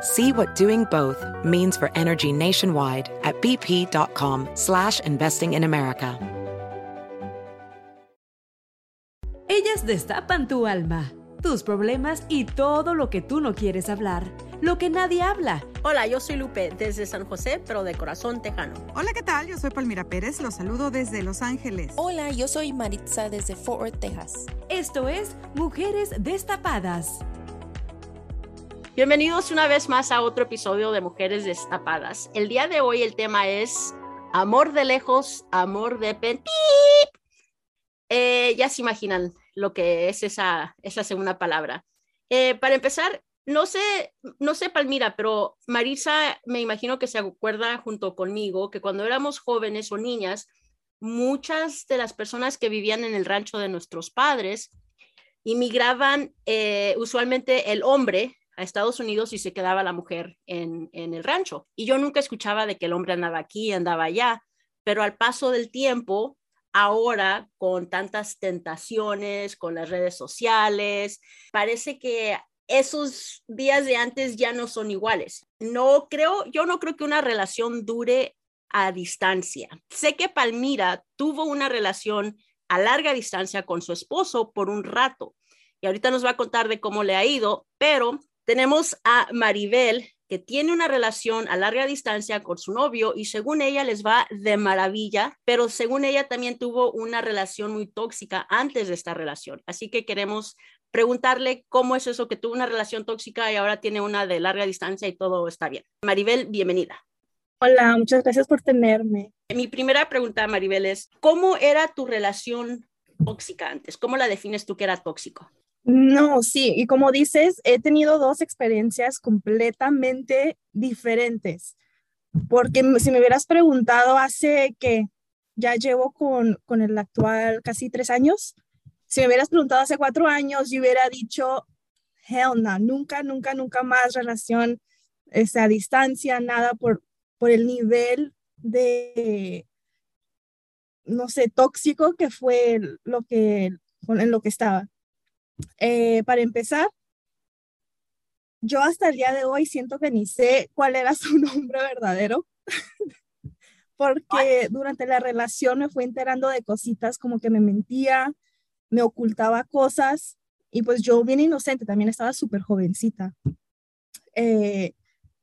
See what doing both means for energy nationwide at bp.com slash investing in America. Ellas destapan tu alma, tus problemas y todo lo que tú no quieres hablar, lo que nadie habla. Hola, yo soy Lupe desde San José, pero de corazón tejano. Hola, ¿qué tal? Yo soy Palmira Pérez, los saludo desde Los Ángeles. Hola, yo soy Maritza desde Fort Worth, Texas. Esto es Mujeres Destapadas. Bienvenidos una vez más a otro episodio de Mujeres Destapadas. El día de hoy el tema es amor de lejos, amor de pen. Eh, ya se imaginan lo que es esa, esa segunda palabra. Eh, para empezar, no sé, no sé, Palmira, pero Marisa me imagino que se acuerda junto conmigo que cuando éramos jóvenes o niñas, muchas de las personas que vivían en el rancho de nuestros padres inmigraban eh, usualmente el hombre a Estados Unidos y se quedaba la mujer en, en el rancho. Y yo nunca escuchaba de que el hombre andaba aquí, andaba allá, pero al paso del tiempo, ahora con tantas tentaciones, con las redes sociales, parece que esos días de antes ya no son iguales. No creo, yo no creo que una relación dure a distancia. Sé que Palmira tuvo una relación a larga distancia con su esposo por un rato y ahorita nos va a contar de cómo le ha ido, pero tenemos a Maribel, que tiene una relación a larga distancia con su novio y según ella les va de maravilla, pero según ella también tuvo una relación muy tóxica antes de esta relación. Así que queremos preguntarle cómo es eso que tuvo una relación tóxica y ahora tiene una de larga distancia y todo está bien. Maribel, bienvenida. Hola, muchas gracias por tenerme. Mi primera pregunta, Maribel, es, ¿cómo era tu relación tóxica antes? ¿Cómo la defines tú que era tóxico? No, sí, y como dices, he tenido dos experiencias completamente diferentes, porque si me hubieras preguntado hace que ya llevo con, con el actual casi tres años, si me hubieras preguntado hace cuatro años, yo hubiera dicho, hell no, nunca, nunca, nunca más relación este, a distancia, nada por, por el nivel de, no sé, tóxico que fue lo que, en lo que estaba. Eh, para empezar, yo hasta el día de hoy siento que ni sé cuál era su nombre verdadero, porque durante la relación me fui enterando de cositas como que me mentía, me ocultaba cosas y pues yo bien inocente, también estaba súper jovencita. Eh,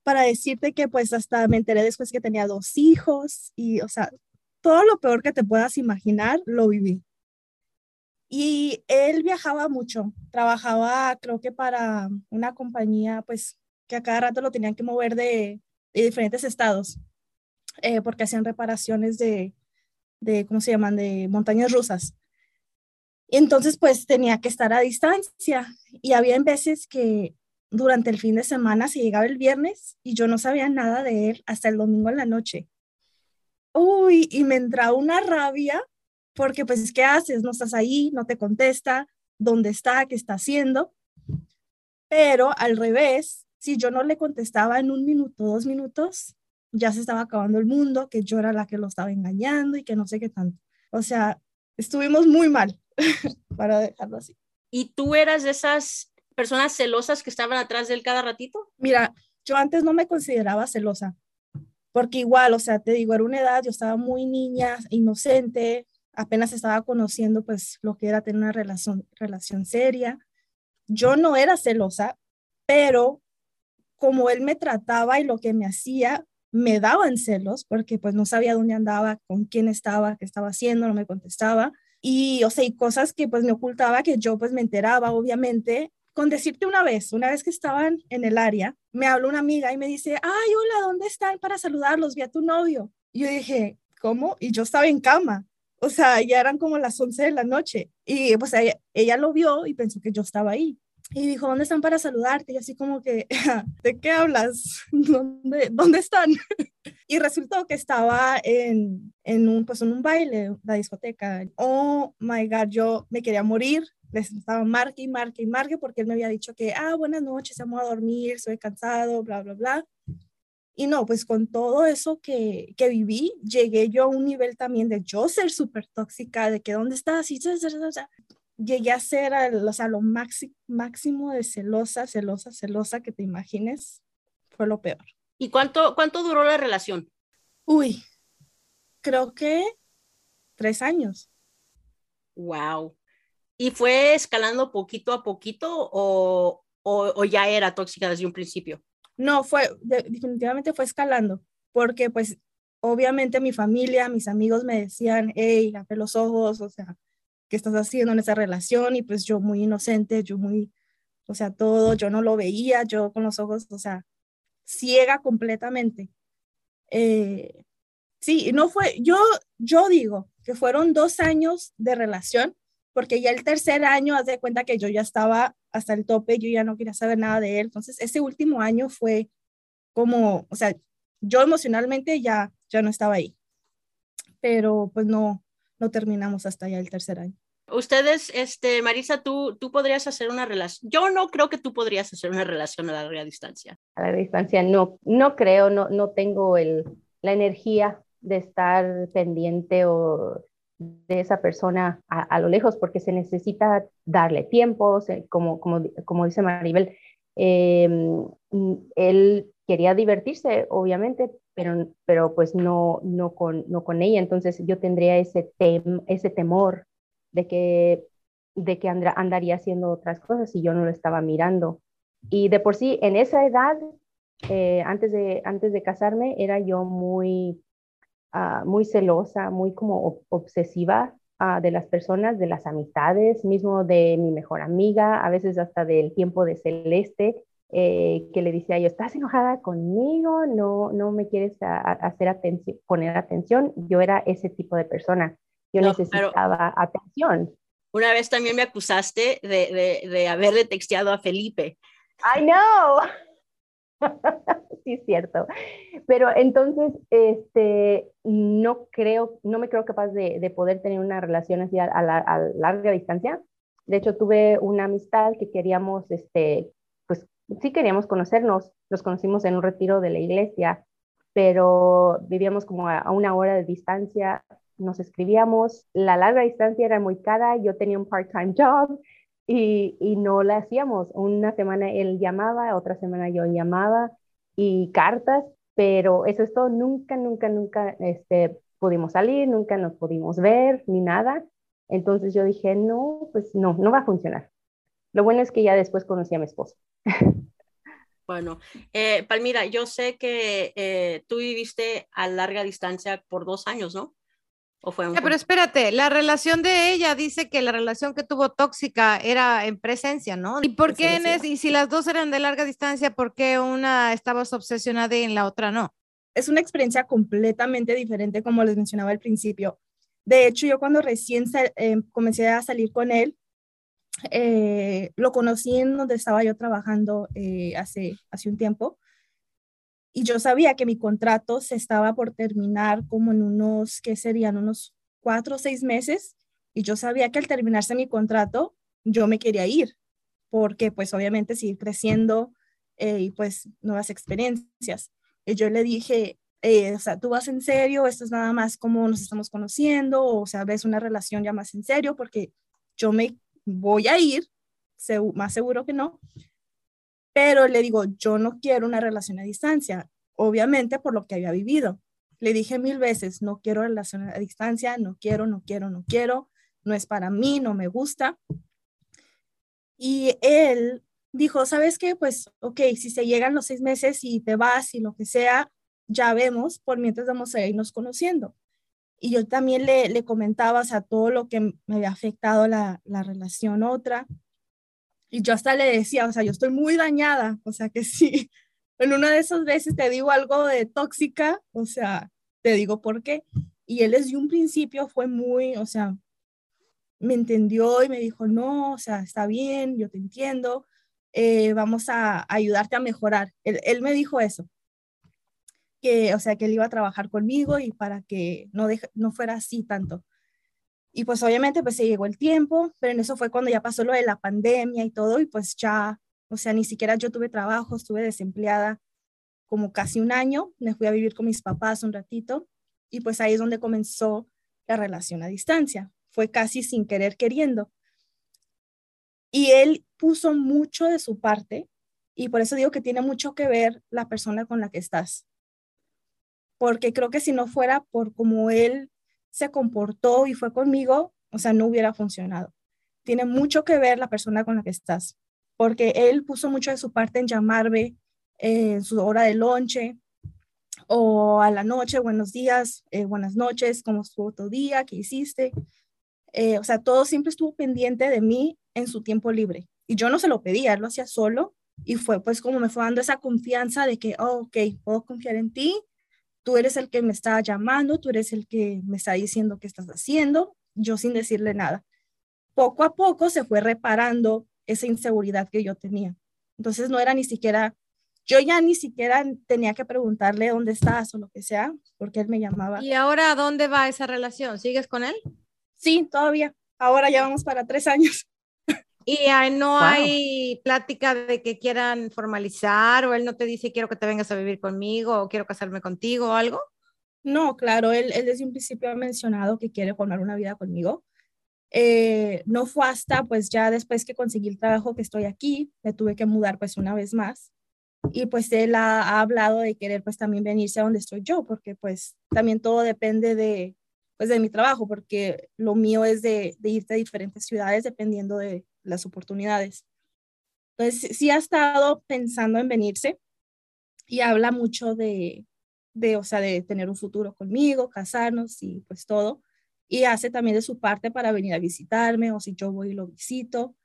para decirte que pues hasta me enteré después que tenía dos hijos y o sea, todo lo peor que te puedas imaginar lo viví. Y él viajaba mucho, trabajaba creo que para una compañía, pues que a cada rato lo tenían que mover de, diferentes estados, eh, porque hacían reparaciones de, de, ¿cómo se llaman?, de montañas rusas. Y entonces pues tenía que estar a distancia y había veces que durante el fin de semana se llegaba el viernes y yo no sabía nada de él hasta el domingo en la noche. Uy, y me entraba una rabia porque pues, ¿qué haces? No estás ahí, no te contesta, ¿dónde está? ¿Qué está haciendo? Pero al revés, si yo no le contestaba en un minuto, dos minutos, ya se estaba acabando el mundo, que yo era la que lo estaba engañando y que no sé qué tanto. O sea, estuvimos muy mal, para dejarlo así. ¿Y tú eras de esas personas celosas que estaban atrás de él cada ratito? Mira, yo antes no me consideraba celosa, porque igual, o sea, te digo, era una edad, yo estaba muy niña, inocente, apenas estaba conociendo pues lo que era tener una relación, relación seria. Yo no era celosa, pero como él me trataba y lo que me hacía, me daban celos porque pues no sabía dónde andaba, con quién estaba, qué estaba haciendo, no me contestaba. Y, o sea, y cosas que pues me ocultaba que yo pues me enteraba, obviamente. Con decirte una vez, una vez que estaban en el área, me habló una amiga y me dice, ay, hola, ¿dónde están para saludarlos? Vi a tu novio. Y yo dije, ¿cómo? Y yo estaba en cama. O sea, ya eran como las 11 de la noche. Y pues ella, ella lo vio y pensó que yo estaba ahí y dijo, ¿dónde están para saludarte? Y así como que, ¿de qué hablas? ¿Dónde, dónde están? y resultó que estaba en, en, un, pues, en un baile, la discoteca. Oh, my God, yo me quería morir. Les estaba marque y marque y marque porque él me había dicho que, ah, buenas noches, vamos a dormir, estoy cansado, bla, bla, bla. Y no, pues con todo eso que, que viví, llegué yo a un nivel también de yo ser súper tóxica, de que dónde estás, y llegué a ser o sea, lo máximo de celosa, celosa, celosa que te imagines. Fue lo peor. ¿Y cuánto, cuánto duró la relación? Uy, creo que tres años. Wow. ¿Y fue escalando poquito a poquito o, o, ya era tóxica desde un principio? No, fue, definitivamente fue escalando, porque pues obviamente mi familia, mis amigos me decían, hey, abre los ojos, o sea, qué estás haciendo en esa relación y pues yo muy inocente, yo muy, o sea, todo, yo no lo veía, yo con los ojos, o sea, ciega completamente. Eh, sí, no fue, yo, yo digo que fueron dos años de relación, porque ya el tercer año, haz de cuenta que yo ya estaba hasta el tope, yo ya no quería saber nada de él, entonces ese último año fue como, o sea, yo emocionalmente ya, ya no estaba ahí, pero pues no, no terminamos hasta ya el tercer año. Ustedes, este, Marisa, tú, tú podrías hacer una relación. Yo no creo que tú podrías hacer una relación a larga distancia. A larga distancia no, no creo, no, no tengo el, la energía de estar pendiente o de esa persona a, lo lejos porque se necesita darle tiempo, como, como, como dice Maribel, em, él quería divertirse, obviamente, pero, pero pues no, no, con, no con ella. Entonces yo tendría ese, tem, ese temor de que, de que andaría haciendo otras cosas y yo no lo estaba mirando. Y de por sí, en esa edad, eh, antes, de, antes de casarme, era yo muy, ah, muy celosa, muy como obsesiva ah, de las personas, de las amistades, mismo de mi mejor amiga, a veces hasta del tiempo de Celeste. Eh, que le decía yo, ¿estás enojada conmigo? ¿No, no me quieres hacer atención, poner atención? Yo era ese tipo de persona. Yo necesitaba atención. Una vez también me acusaste de, de, de haberle texteado a Felipe. I know. sí, es cierto. Pero entonces, este, no creo, no me creo capaz de, de poder tener una relación así a, a, larga distancia. De hecho, tuve una amistad que queríamos, este, pues sí queríamos conocernos, nos conocimos en un retiro de la iglesia, pero vivíamos como a, una hora de distancia, nos escribíamos, la larga distancia era muy cara, yo tenía un part-time job y, no la hacíamos. Una semana él llamaba, otra semana yo llamaba y cartas, pero eso es todo, nunca, nunca, nunca este, pudimos salir, nunca nos pudimos ver ni nada. Entonces yo dije, no, pues no, no va a funcionar. Lo bueno es que ya después conocí a mi esposo. Bueno, eh, Palmira, yo sé que eh, tú viviste a larga distancia por dos años, ¿no? ¿O fue un... pero espérate, la relación de ella dice que la relación que tuvo tóxica era en presencia, ¿no? ¿Y por qué, y si las dos eran de larga distancia, por qué una estabas obsesionada y en la otra no? Es una experiencia completamente diferente, como les mencionaba al principio. De hecho, yo cuando recién eh, comencé a salir con él, eh, lo conocí en donde estaba yo trabajando eh, hace, hace un tiempo y yo sabía que mi contrato se estaba por terminar como en unos, ¿qué serían? Unos cuatro o seis meses y yo sabía que al terminarse mi contrato yo me quería ir porque pues obviamente seguir creciendo eh, y pues nuevas experiencias. Y yo le dije, o sea, tú vas en serio, esto es nada más como nos estamos conociendo, o sea, ves una relación ya más en serio, porque yo me voy a ir, más seguro que no, pero le digo, yo no quiero una relación a distancia, obviamente por lo que había vivido. Le dije mil veces, no quiero relación a distancia, no quiero, no quiero, no quiero, no es para mí, no me gusta. Y él dijo, ¿sabes qué? Pues, ok, si se llegan los seis meses y te vas y lo que sea, ya vemos por mientras vamos a irnos conociendo. Y yo también le, le comentaba, o sea, todo lo que me había afectado la, la relación otra. Y yo hasta le decía, o sea, yo estoy muy dañada, o sea, que sí, en una de esas veces te digo algo de tóxica, o sea, te digo por qué. Y él desde un principio fue muy, o sea, me entendió y me dijo, no, o sea, está bien, yo te entiendo, eh, vamos a, ayudarte a mejorar. Él, él, me dijo eso, que, o sea, que él iba a trabajar conmigo y para que no, no fuera así tanto. Y pues obviamente pues se llegó el tiempo, pero en eso fue cuando ya pasó lo de la pandemia y todo, y pues ya, o sea, ni siquiera yo tuve trabajo, estuve desempleada como casi un año, me fui a vivir con mis papás un ratito, y pues ahí es donde comenzó la relación a distancia. Fue casi sin querer queriendo. Y él puso mucho de su parte y por eso digo que tiene mucho que ver la persona con la que estás. Porque creo que si no fuera por cómo él se comportó y fue conmigo, o sea, no hubiera funcionado. Tiene mucho que ver la persona con la que estás, porque él puso mucho de su parte en llamarme en su hora de lonche o a la noche, buenos días, eh, buenas noches, cómo estuvo tu día, qué hiciste. Eh, o sea, todo siempre estuvo pendiente de mí en su tiempo libre. Y yo no se lo pedía, él lo hacía solo y fue pues como me fue dando esa confianza de que, oh, ok, puedo confiar en ti, tú eres el que me está llamando, tú eres el que me está diciendo qué estás haciendo, yo sin decirle nada. Poco a poco se fue reparando esa inseguridad que yo tenía. Entonces no era ni siquiera, yo ya ni siquiera tenía que preguntarle dónde estás o lo que sea, porque él me llamaba. ¿Y ahora a dónde va esa relación? ¿Sigues con él? Sí, todavía. Ahora ya vamos para tres años. Y no hay plática de que quieran formalizar o él no te dice quiero que te vengas a vivir conmigo o quiero casarme contigo o algo. No, claro, él, él desde un principio ha mencionado que quiere formar una vida conmigo. Eh, no fue hasta pues ya después que conseguí el trabajo que estoy aquí, me tuve que mudar pues una vez más y pues él ha, ha, hablado de querer pues también venirse a donde estoy yo porque pues también todo depende de pues de mi trabajo porque lo mío es de, de irte a diferentes ciudades dependiendo de, las oportunidades. Entonces, sí ha estado pensando en venirse y habla mucho de, de, o sea, de tener un futuro conmigo, casarnos y pues todo. Y hace también de su parte para venir a visitarme o si yo voy y lo visito.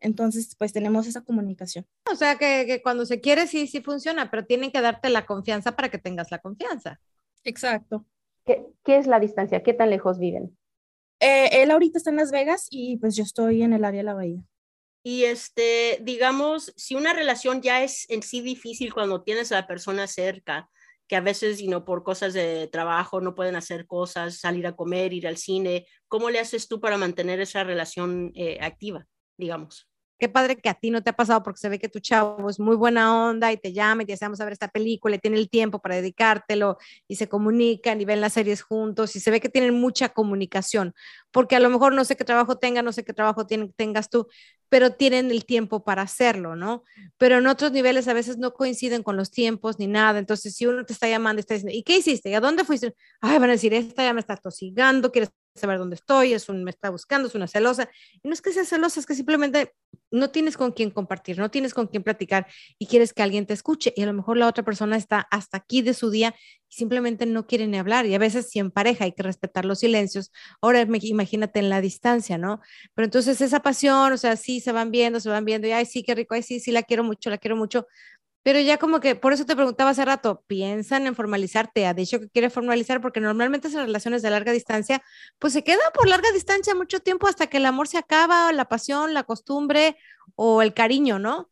Entonces, pues tenemos esa comunicación. O sea, que, que cuando se quiere sí, sí funciona, pero tienen que darte la confianza para que tengas la confianza. Exacto. ¿Qué, qué es la distancia? ¿Qué tan lejos viven? Eh, él ahorita está en Las Vegas y pues yo estoy en el área de la bahía. Y este, digamos, si una relación ya es en sí difícil cuando tienes a la persona cerca, que a veces, you know, por cosas de trabajo no pueden hacer cosas, salir a comer, ir al cine, ¿cómo le haces tú para mantener esa relación eh, activa, digamos? Qué padre que a ti no te ha pasado porque se ve que tu chavo es muy buena onda y te llama y te dice vamos a ver esta película y tiene el tiempo para dedicártelo y se comunican y ven las series juntos y se ve que tienen mucha comunicación porque a lo mejor no sé qué trabajo tenga, no sé qué trabajo tengas tú, pero tienen el tiempo para hacerlo, ¿no? Pero en otros niveles a veces no coinciden con los tiempos ni nada, entonces si uno te está llamando y está diciendo, ¿y qué hiciste? ¿Y a dónde fuiste? Ay, van a decir, esta ya me está tosigando, quieres saber dónde estoy, es un, me está buscando, es una celosa. Y no es que sea celosa, es que simplemente no tienes con quién compartir, no tienes con quién platicar y quieres que alguien te escuche. Y a lo mejor la otra persona está hasta aquí de su día y simplemente no quiere ni hablar. Y a veces si en pareja hay que respetar los silencios, ahora imagínate en la distancia, ¿no? Pero entonces esa pasión, o sea, sí, se van viendo, se van viendo y, ay, sí, qué rico, ay, sí, sí, la quiero mucho, la quiero mucho, pero ya como que, por eso te preguntaba hace rato, ¿piensan en formalizarte? Ha dicho que quiere formalizar porque normalmente esas relaciones de larga distancia, pues se quedan por larga distancia mucho tiempo hasta que el amor se acaba, la pasión, la costumbre o el cariño, ¿no?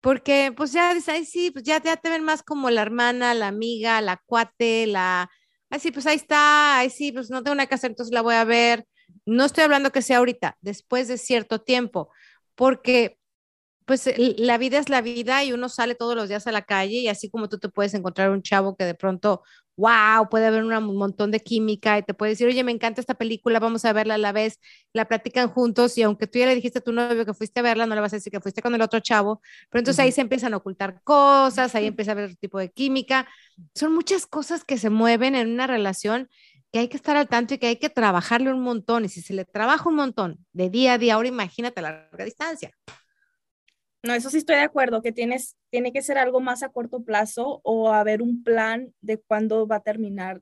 Porque pues ya ay sí, pues ya, ya te ven más como la hermana, la amiga, la cuate, la, ay sí, pues ahí está, ay sí, pues no tengo una casa, entonces la voy a ver. No estoy hablando que sea ahorita, después de cierto tiempo, porque pues la vida es la vida y uno sale todos los días a la calle y así como tú te puedes encontrar un chavo que de pronto, wow, puede haber un montón de química y te puede decir, oye, me encanta esta película, vamos a verla a la vez, la platican juntos y aunque tú ya le dijiste a tu novio que fuiste a verla, no le vas a decir que fuiste con el otro chavo, pero entonces ahí se empiezan a ocultar cosas, ahí empieza a haber otro tipo de química. Son muchas cosas que se mueven en una relación que hay que estar al tanto y que hay que trabajarle un montón. Y si se le trabaja un montón de día a día, ahora imagínate a larga distancia. No, eso sí estoy de acuerdo, que tienes, tiene que ser algo más a corto plazo o haber un plan de cuándo va a terminar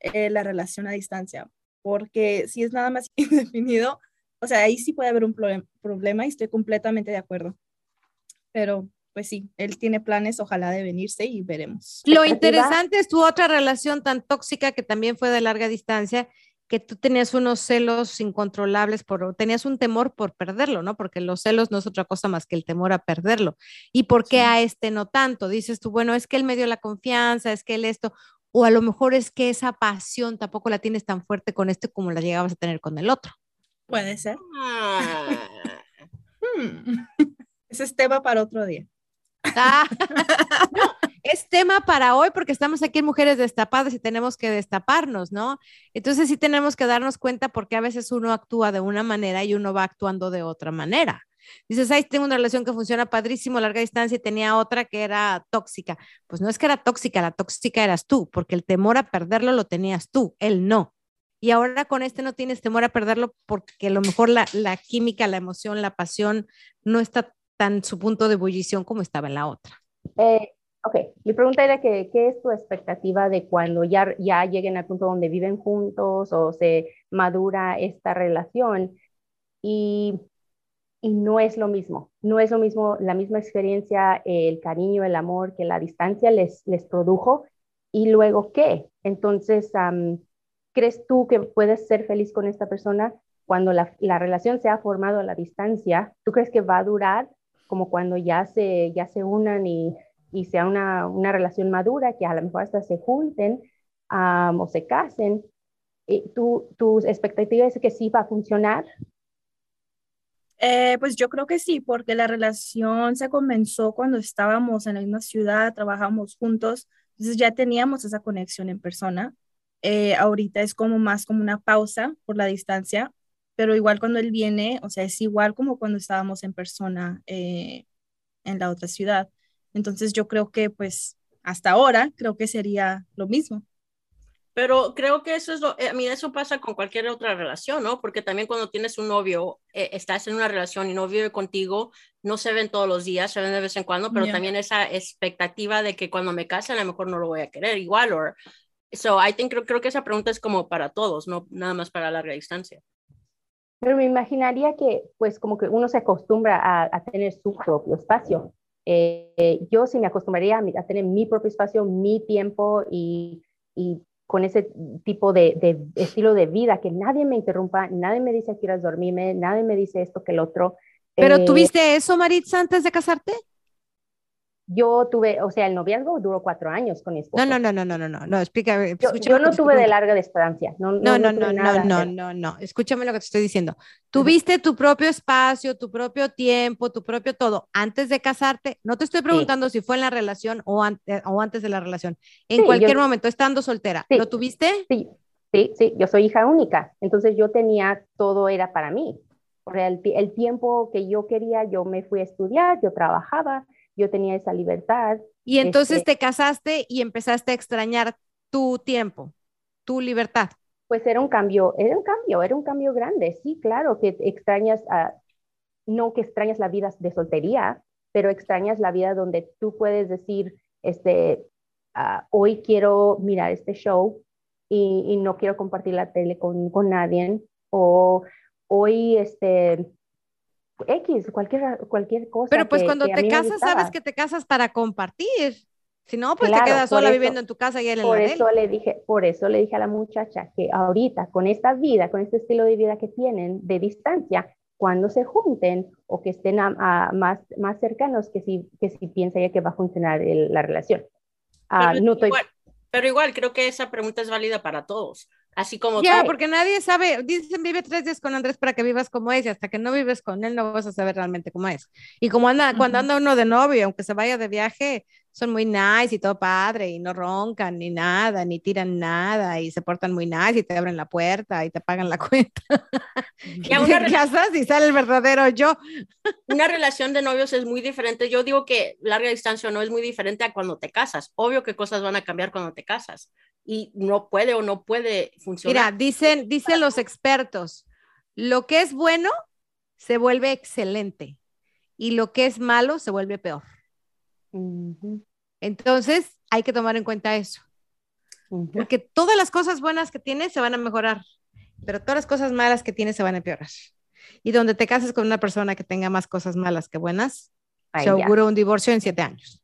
eh, la relación a distancia, porque si es nada más indefinido, o sea, ahí sí puede haber un problema y estoy completamente de acuerdo. Pero pues sí, él tiene planes, ojalá de venirse y veremos. Lo interesante es tu otra relación tan tóxica que también fue de larga distancia, que tú tenías unos celos incontrolables, por, tenías un temor por perderlo, ¿no? Porque los celos no es otra cosa más que el temor a perderlo. ¿Y por qué a este no tanto? Dices tú, bueno, es que él me dio la confianza, es que él esto, o a lo mejor es que esa pasión tampoco la tienes tan fuerte con este como la llegabas a tener con el otro. Puede ser. Ah. Hmm. Ese es tema para otro día. Ah, es tema para hoy porque estamos aquí en Mujeres Destapadas y tenemos que destaparnos, ¿no? Entonces sí tenemos que darnos cuenta porque a veces uno actúa de una manera y uno va actuando de otra manera. Dices, ay, tengo una relación que funciona padrísimo, larga distancia, y tenía otra que era tóxica. Pues no es que era tóxica, la tóxica eras tú, porque el temor a perderlo lo tenías tú, él no. Y ahora con este no tienes temor a perderlo porque a lo mejor la, la química, la emoción, la pasión no está tan su punto de ebullición como estaba en la otra. Eh, ok, mi pregunta era que, qué es tu expectativa de cuando ya, ya lleguen al punto donde viven juntos o se madura esta relación y, y no es lo mismo, no es lo mismo, la misma experiencia, el cariño, el amor que la distancia les, les produjo y luego qué. Entonces, ¿crees tú que puedes ser feliz con esta persona cuando la, la, relación se ha formado a la distancia? ¿Tú crees que va a durar como cuando ya se, ya se unan y, y sea una, una, relación madura, que a lo mejor hasta se junten o se casen, ¿tú, ¿tus expectativas es que sí va a funcionar? Eh, pues yo creo que sí, porque la relación se comenzó cuando estábamos en la misma ciudad, trabajamos juntos, entonces ya teníamos esa conexión en persona. Eh, ahorita es como más como una pausa por la distancia, pero igual cuando él viene, o sea, es igual como cuando estábamos en persona eh, en la otra ciudad. Entonces yo creo que pues hasta ahora creo que sería lo mismo. Pero creo que eso es lo, eh, a mí eso pasa con cualquier otra relación, ¿no? Porque también cuando tienes un novio, eh, estás en una relación y no vive contigo, no se ven todos los días, se ven de vez en cuando, pero también esa expectativa de que cuando me case a lo mejor no lo voy a querer igual. O, so I think, creo, creo que esa pregunta es como para todos, no nada más para larga distancia. Pero me imaginaría que, pues, como que uno se acostumbra a, tener su propio espacio. Eh, yo sí me acostumbraría a, tener mi propio espacio, mi tiempo y, y con ese tipo de, de, estilo de vida, que nadie me interrumpa, nadie me dice que quieras dormirme, nadie me dice esto que el otro. ¿Pero eh, tuviste eso, Maritza, antes de casarte? Yo tuve, o sea, el noviazgo duró cuatro años con mi esposo. No, no, no, no, no, no, no, explícame. Yo, no tuve de larga distancia. No, no, no, no, no, no, no, no, escúchame lo que te estoy diciendo. Tuviste tu propio espacio, tu propio tiempo, tu propio todo antes de casarte. No te estoy preguntando si fue en la relación o, o antes de la relación. En cualquier momento, estando soltera, ¿lo tuviste? Sí, sí, sí, yo soy hija única, entonces yo tenía, todo era para mí. El, el tiempo que yo quería, yo me fui a estudiar, yo trabajaba, yo tenía esa libertad. Y entonces este te casaste y empezaste a extrañar tu tiempo, tu libertad. Pues era un cambio, era un cambio, era un cambio grande, sí, claro, que extrañas, no que extrañas la vida de soltería, pero extrañas la vida donde tú puedes decir, este, hoy quiero mirar este show y, y, no quiero compartir la tele con, con nadie, o hoy, este, X, cualquier, cualquier cosa. Pero pues cuando te casas, sabes que te casas para compartir. Si no, pues te quedas sola viviendo en tu casa y él en por la eso le dije, Por eso le dije a la muchacha que ahorita, con esta vida, con este estilo de vida que tienen de distancia, cuando se junten o que estén a, más, más cercanos, que si, que si piensa ella que va a funcionar la relación. Ah, no pero igual, creo que esa pregunta es válida para todos. Así como Ya, porque nadie sabe, dicen vive tres días con Andrés para que vivas como es, y hasta que no vives con él no vas a saber realmente cómo es. Y como anda, cuando anda uno de novio, aunque se vaya de viaje, son muy nice y todo padre, y no roncan ni nada, ni tiran nada, y se portan muy nice y te abren la puerta y te pagan la cuenta. Una casas y sale el verdadero yo. una relación de novios es muy diferente. Yo digo que larga distancia no es muy diferente a cuando te casas. Obvio que cosas van a cambiar cuando te casas y no puede o no puede funcionar. Mira, dicen, dicen los expertos, lo que es bueno se vuelve excelente y lo que es malo se vuelve peor. Entonces, hay que tomar en cuenta eso. Porque todas las cosas buenas que tienes se van a mejorar, pero todas las cosas malas que tienes se van a empeorar. Y donde te cases con una persona que tenga más cosas malas que buenas, se augura un divorcio en siete años.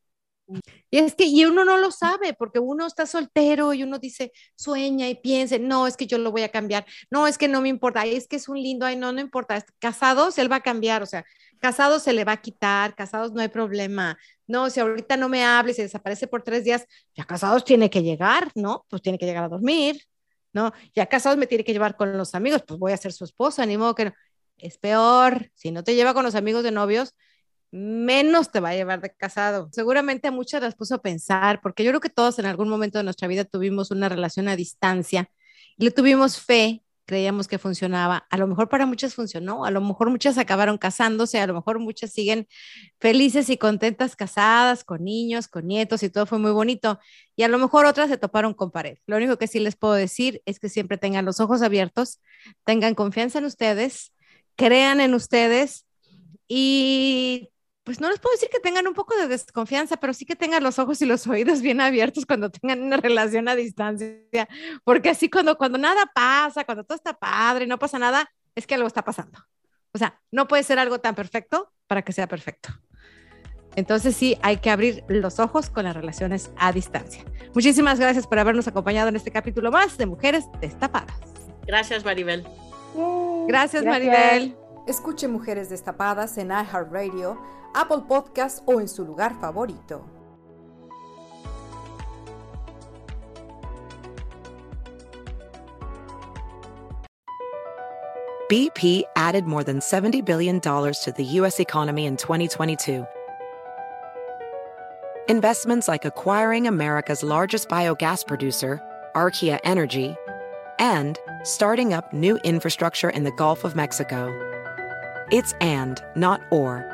Y es que, y uno no lo sabe, porque uno está soltero y uno dice, sueña y piensa, no, es que yo lo voy a cambiar, no, es que no me importa, es que es un lindo, ay, no, no importa, casados, él va a cambiar, o sea, casados se le va a quitar, casados no hay problema, no, si ahorita no me hable, se desaparece por tres días, ya casados tiene que llegar, ¿no? Pues tiene que llegar a dormir, ¿no? Ya casados me tiene que llevar con los amigos, pues voy a ser su esposa, ni modo que. Es peor, si no te lleva con los amigos de novios, menos te va a llevar de casado. Seguramente a muchas las puso a pensar, porque yo creo que todos en algún momento de nuestra vida tuvimos una relación a distancia y le tuvimos fe, creíamos que funcionaba. A lo mejor para muchas funcionó, a lo mejor muchas acabaron casándose, a lo mejor muchas siguen felices y contentas casadas, con niños, con nietos y todo fue muy bonito. Y a lo mejor otras se toparon con pared. Lo único que sí les puedo decir es que siempre tengan los ojos abiertos, tengan confianza en ustedes, crean en ustedes y pues no les puedo decir que tengan un poco de desconfianza, pero sí que tengan los ojos y los oídos bien abiertos cuando tengan una relación a distancia, porque así cuando, cuando nada pasa, cuando todo está padre, no pasa nada, es que algo está pasando. O sea, no puede ser algo tan perfecto para que sea perfecto. Entonces sí, hay que abrir los ojos con las relaciones a distancia. Muchísimas gracias por habernos acompañado en este capítulo más de Mujeres Destapadas. Gracias, Maribel. Gracias, Maribel. Escuche Mujeres Destapadas en iHeartRadio Apple Podcast o en su lugar favorito. BP added more than $70 billion to the U.S. economy in 2022. Investments like acquiring America's largest biogas producer, Archaea Energy, and starting up new infrastructure in the Gulf of Mexico. It's and, not or.